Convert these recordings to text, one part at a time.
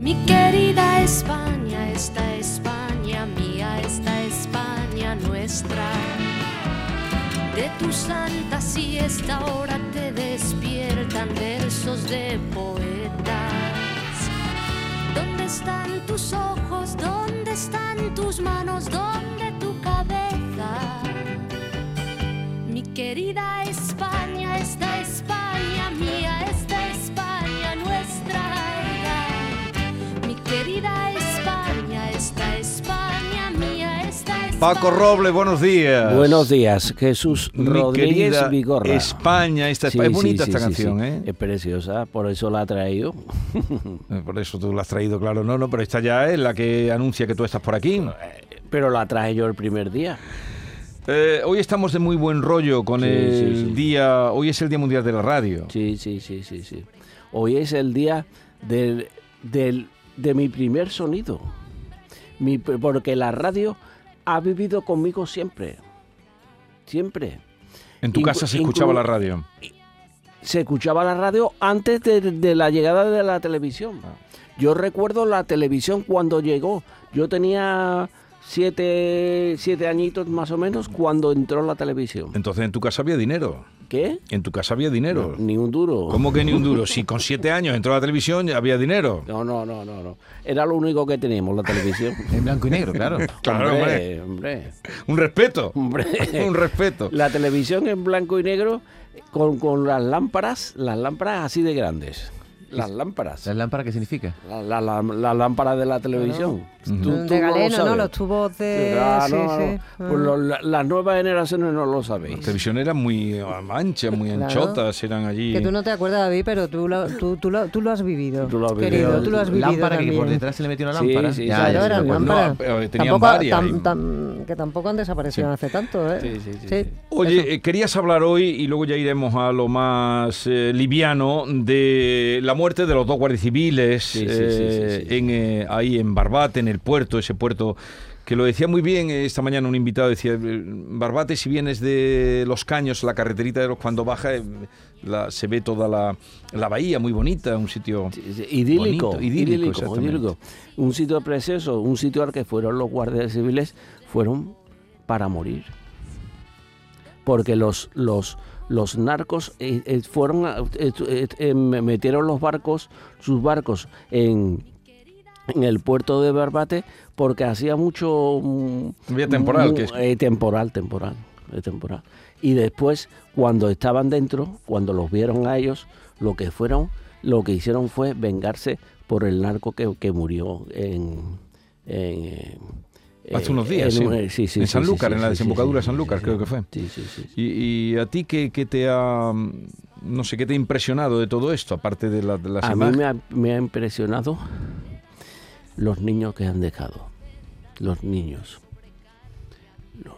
Mi querida España, esta España mía, esta España nuestra. De tu santa siesta ahora te despiertan versos de poetas. ¿Dónde están tus ojos? ¿Dónde están tus manos? ¿Dónde tu cabeza? Mi querida España, Paco Roble, buenos días. Buenos días, Jesús Mi Rodríguez Vigorra. España, esta Sí, es bonita sí, esta sí, canción. ¿eh? Es preciosa, por eso la ha traído. Eh, Por eso tú la has traído, claro. No, no, pero esta ya es la que anuncia que tú estás por aquí. Pero la traje yo el primer día. Eh, hoy estamos de muy buen rollo con el día. Hoy es el Día Mundial de la Radio. Sí, sí, sí, sí, sí. Hoy es el día del, del- de mi primer sonido. Mi- porque la radio ha vivido conmigo siempre. Siempre. En tu Inclu- casa se escuchaba la radio. se escuchaba la radio antes de, de la llegada de la televisión. Yo recuerdo la televisión cuando llegó. Yo tenía siete, siete añitos más o menos cuando entró la televisión. Entonces en tu casa había dinero. ¿Qué? En tu casa había dinero. Ni un duro. ¿Cómo que ni un duro? Si con siete años entró la televisión ya había dinero. No, no, no, no, no. Era lo único que teníamos, la televisión. En blanco y negro, claro. Claro, hombre, hombre, Un respeto. hombre. Un respeto. La televisión en blanco y negro con, con las lámparas, las lámparas así de grandes. Las lámparas. ¿La lámpara qué significa? La, la, la, la lámpara de la televisión. Tú- tú de no lo galeno, ¿no? sabes. Los tubos de... Ah, sí, no, sí. no. Pues lo- la- las nuevas generaciones no lo sabéis. La televisión era muy eh, ancha, muy Claro. anchotas, eran allí. Que tú no te acuerdas, David, pero tú lo, tú, tú lo, tú lo has vivido. Tú lo has Querido, vivido. tú lo has vivido lámpara que también. por detrás se le metió una lámpara. sí, Ya, sí. ya sí eran acuerdo. lámparas. No, pero tenían Tampoco- varias tam- tam- que tampoco han desaparecido hace tanto, ¿eh? Sí, sí, sí, sí. Oye, eh, querías hablar hoy, y luego ya iremos a lo más eh, liviano, de la muerte de los dos guardias civiles Sí, eh, sí. En, eh, ahí en Barbate, en el puerto, ese puerto que lo decía muy bien eh, esta mañana un invitado, decía, Barbate si vienes de Los Caños, la carreterita de los cuando baja, la- se ve toda la, la bahía, muy bonita, un sitio... Idílico, Bonito, idílico, idílico. Un sitio precioso, un sitio al que fueron los guardias civiles, fueron para morir. Porque los, los, los narcos eh, eh, fueron, a- eh, me- metieron los barcos, sus barcos en, en el puerto de Barbate porque hacía mucho... mm, Había temporal, que temporal, temporal, temporal. Y después, cuando estaban dentro, cuando los vieron a ellos, lo que fueron, lo que hicieron fue vengarse por el narco que, que murió en... en, Hace unos días, en sí. eh, sí, sí, En Sanlúcar, en la desembocadura de Sanlúcar, creo que fue. Sí, sí, sí. sí. Y, y a ti qué, qué te ha, no sé, qué te ha impresionado de todo esto, aparte de, la- de las A mí me ha, me ha impresionado los niños que han dejado. Los niños. Lo,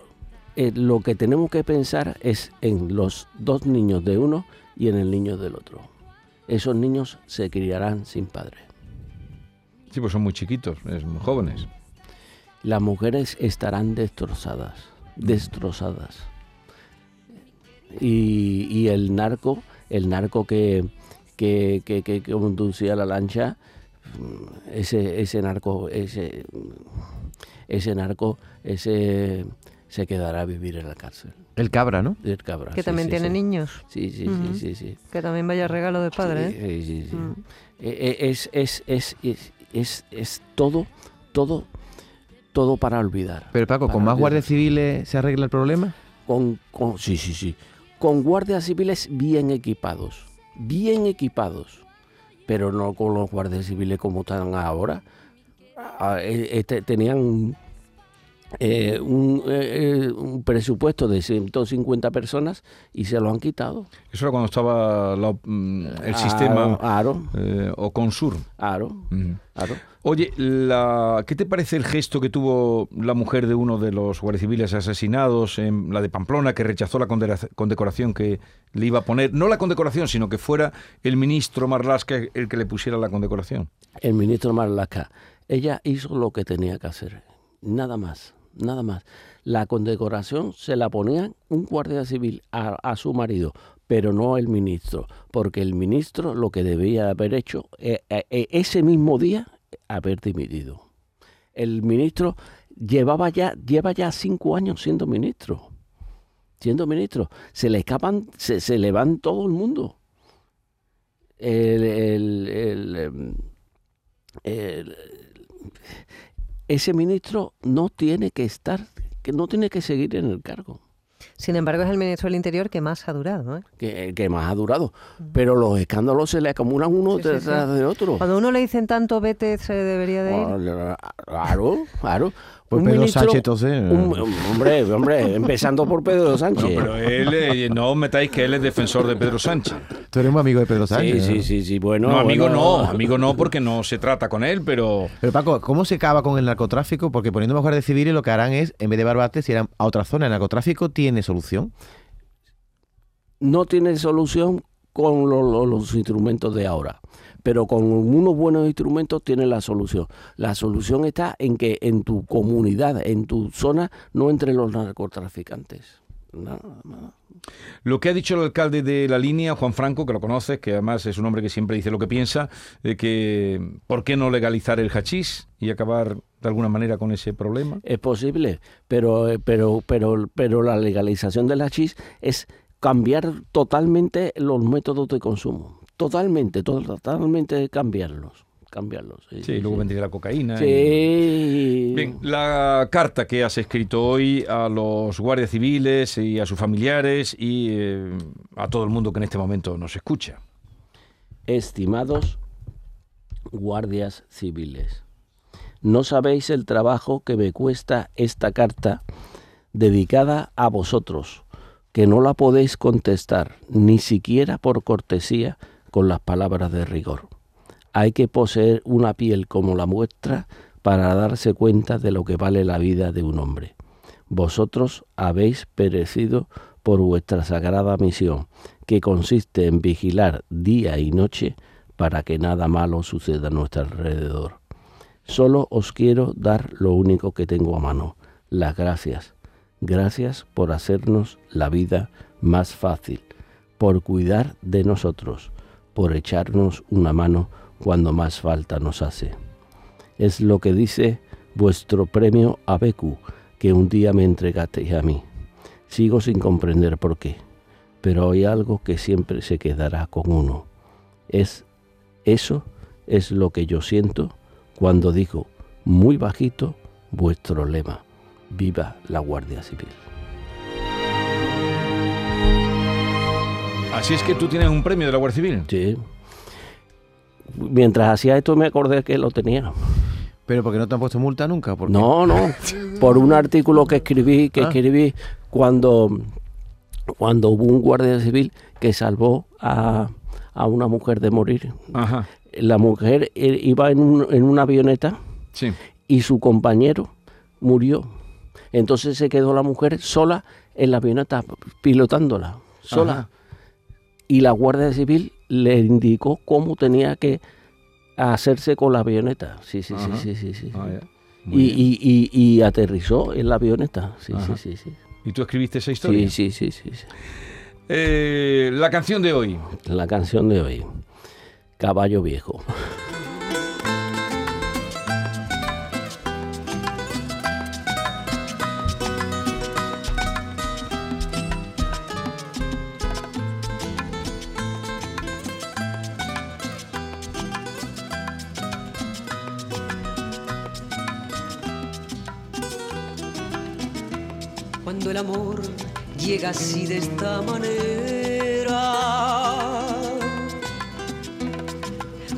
eh, lo que tenemos que pensar es en los dos niños de uno y en el niño del otro. Esos niños se criarán sin padre. Sí, pues son muy chiquitos, es muy jóvenes. Las mujeres estarán destrozadas, destrozadas. Y, y el narco, el narco que, que, que, conducía la lancha, mm, ese, ese narco, ese, ese narco, ese se quedará a vivir en la cárcel. El cabra, ¿no? El cabra, Que sí, también sí, tiene sí. niños. Sí, sí, Ujú. sí, sí, sí. Que también vaya regalo de padre, Sí, ¿eh? sí, sí, sí. Mm. Eh, eh, Es, es, es, es, es, es todo, todo, todo para olvidar. Pero Paco, ¿con más olvidar. guardias civiles se arregla el problema? Con, con- sí, sí, sí. Con guardias civiles bien equipados. Bien equipados. Pero no con los guardias civiles como están ahora. Ah, eh, este, tenían eh, un, eh, eh, un presupuesto de 150 personas y se lo han quitado. Eso era cuando estaba la- mm, el Aro, sistema Aro, eh, o Consur. Aro. Aro. Oye, la, ¿qué te parece el gesto que tuvo la mujer de uno de los guardias civiles asesinados, en la de Pamplona, que rechazó la condecoración que le iba a poner? No la condecoración, sino que fuera el ministro Marlasca el que le pusiera la condecoración. el ministro Marlaska, ella hizo lo que tenía que hacer, nada más, nada más. La condecoración se la ponía un guardia civil a, su marido, pero no el ministro, porque el ministro lo que debía haber hecho eh, eh, eh, ese mismo día, haber dimitido. El ministro llevaba ya, lleva ya cinco años siendo ministro. Siendo ministro. Se le escapan, se, se le van todo el mundo. El- el- em, ese ministro no tiene que estar, que no tiene que seguir en el cargo. Sin embargo, es el ministro del Interior que más ha durado. ¿eh? que, que más ha durado. Pero los escándalos se le acumulan uno Sí, sí, detrás sí. de otro. Cuando uno le dicen tanto vete, se debería de ir. Claro, claro. Pues Un Pedro ministro- Sánchez, entonces. un- hombre, hombre, empezando por Pedro Sánchez. No, pero él, eh, no os metáis que él es defensor de Pedro Sánchez. Tú eres muy amigo de Pedro sí, Sánchez. sí, ¿no? sí, sí, bueno. No, amigo bueno. no, amigo no, porque no se trata con él, pero Pero Paco, ¿cómo se acaba con el narcotráfico? Porque poniendo más guardias civiles lo que harán es, en vez de Barbate, se irán a otra zona. ¿El narcotráfico tiene solución? No tiene solución con lo- lo- los instrumentos de ahora. Pero con unos buenos instrumentos tiene la solución. La solución está en que en tu comunidad, en tu zona, no entren los narcotraficantes. Nada más. Lo que ha dicho el alcalde de la línea, Juan Franco, que lo conoces, que además es un hombre que siempre dice lo que piensa, de que ¿por qué no legalizar el hachís y acabar de alguna manera con ese problema? Es posible, pero, eh, pero, pero, pero la legalización del hachís es cambiar totalmente los métodos de consumo. Totalmente, to- totalmente cambiarlos. Cambiarlos. Sí, Sí, luego vendría la cocaína. y- Sí. Bien, la carta que has escrito hoy a los guardias civiles y a sus familiares y eh, a todo el mundo que en este momento nos escucha. Estimados guardias civiles, no sabéis el trabajo que me cuesta esta carta dedicada a vosotros, que no la podéis contestar ni siquiera por cortesía con las palabras de rigor. Hay que poseer una piel como la vuestra para darse cuenta de lo que vale la vida de un hombre. Vosotros habéis perecido por vuestra sagrada misión, que consiste en vigilar día y noche para que nada malo suceda a nuestro alrededor. Solo os quiero dar lo único que tengo a mano, las gracias. Gracias por hacernos la vida más fácil, por cuidar de nosotros, por echarnos una mano cuando más falta nos hace. Es lo que dice vuestro premio Abecu, que un día me entregasteis a mí. Sigo sin comprender por qué, pero hay algo que siempre se quedará con uno. Es eso es lo que yo siento cuando digo muy bajito vuestro lema. Viva la Guardia Civil. Así es que tú tienes un premio de la Guardia Civil. Sí. Mientras hacía esto me acordé que lo tenía. ¿Pero porque no te han puesto multa nunca? ¿Por qué? No, no. Por un artículo que escribí, que Ah. escribí cuando, cuando hubo un guardia civil que salvó a, a una mujer de morir. Ajá, La mujer eh, iba en, un- en una avioneta sí. y su compañero murió. Entonces se quedó la mujer sola en la avioneta, pilotándola, sola. Ajá. Y la Guardia Civil le indicó cómo tenía que hacerse con la avioneta. Sí, sí, sí, Ajá. sí, sí, sí. Ah. Y, y, y, y aterrizó en la avioneta. Sí, Ajá. sí, sí, sí. ¿Y tú escribiste esa historia? Sí, sí, sí, sí, sí. Eh, la canción de hoy. La canción de hoy. Caballo viejo. Cuando el amor llega así de esta manera,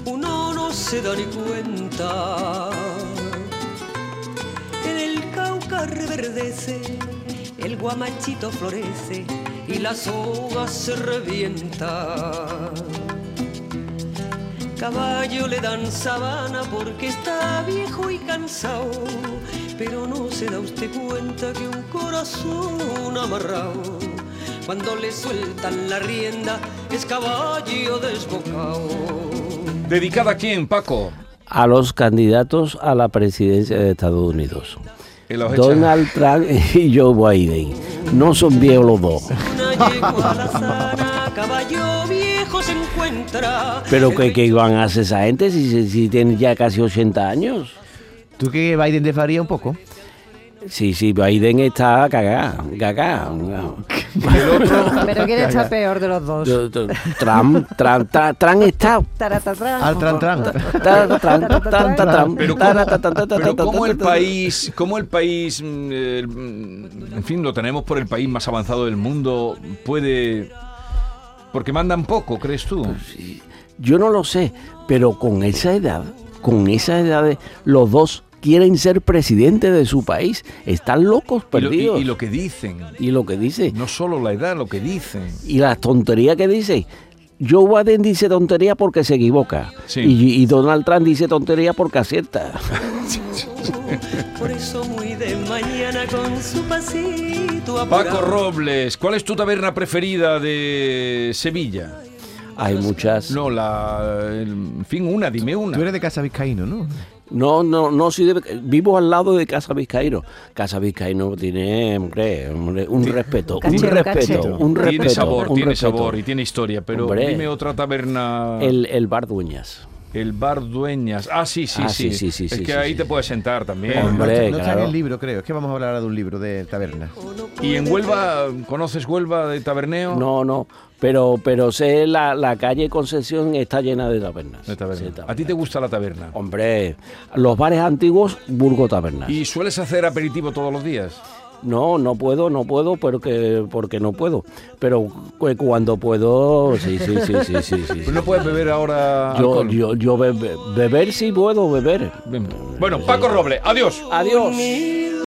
uno no se da ni cuenta. En el Cauca reverdece, el guamachito florece y la soga se revienta. Caballo le dan sabana porque está viejo y cansado, pero no se da usted cuenta que un corazón amarrado, cuando le sueltan la rienda, es caballo desbocado. ¿Dedicada a quién, Paco? A los candidatos a la presidencia de Estados Unidos. Donald Trump y Joe Biden. No son viejos los dos. Pero que, que iban a hacer esa gente si, si, si tienen ya casi 80 años. ¿Tú que Biden te faría un poco? Sí, sí, Biden está cagá, cagá. Pero ¿quién está peor de los dos? Trump, Trump, Trump, está... Al tran tran. Trump, Trump, Pero cómo, el país, cómo el país, mm, mm, en fin, lo tenemos por el país más avanzado del mundo, puede... Porque mandan poco, ¿crees tú? Yo no lo sé, pero con esa edad, con esa edad, de- los dos quieren ser presidente de su país. Están locos, Y lo, y- perdidos. y lo que dicen, Y lo que dice. no solo la edad, lo que dicen. Y las tonterías que dice. Joe Biden dice tontería porque se equivoca. Sí. Y, y Donald Trump dice tontería porque acierta. Por eso muy de mañana con su pasito Paco. Robles, ¿cuál es tu taberna preferida de Sevilla? Hay muchas. No, la, en fin, una, dime una. Tú eres de Casa Vizcaíno, ¿no? No, no, no, sí debe- vivo al lado de Casa Vizcaíno. Casa Vizcaíno tiene, hombre, hombre, un respeto, un Cachero, respeto, cachero. un respeto. tiene sabor, un tiene respeto. sabor y tiene historia, pero Hombre. dime otra taberna. El, el bar Dueñas. El bar Dueñas. Ah, sí, sí, Ah, sí. sí, sí, es sí, que sí, ahí sí. te puedes sentar también. no, Hombre, está, no está en claro. el libro, creo. Es que vamos a hablar ahora de un libro de taberna. ¿Y en Huelva, conoces Huelva de taberneo? No, no, pero, pero sé la, la calle Concesión está llena de tabernas. De taberna. Sí, ¿A ti te gusta la taberna? Hombre, los bares antiguos, Burgo Tabernas. ¿Y sueles hacer aperitivo todos los días? No, no puedo, no puedo, porque, porque no puedo. Pero cu- cuando puedo, sí, sí, sí, sí, sí, sí. Pues no puedes beber ahora Yo, alcohol. yo, yo bebe- beber sí puedo beber. Bueno, Paco Roble, adiós. Adiós.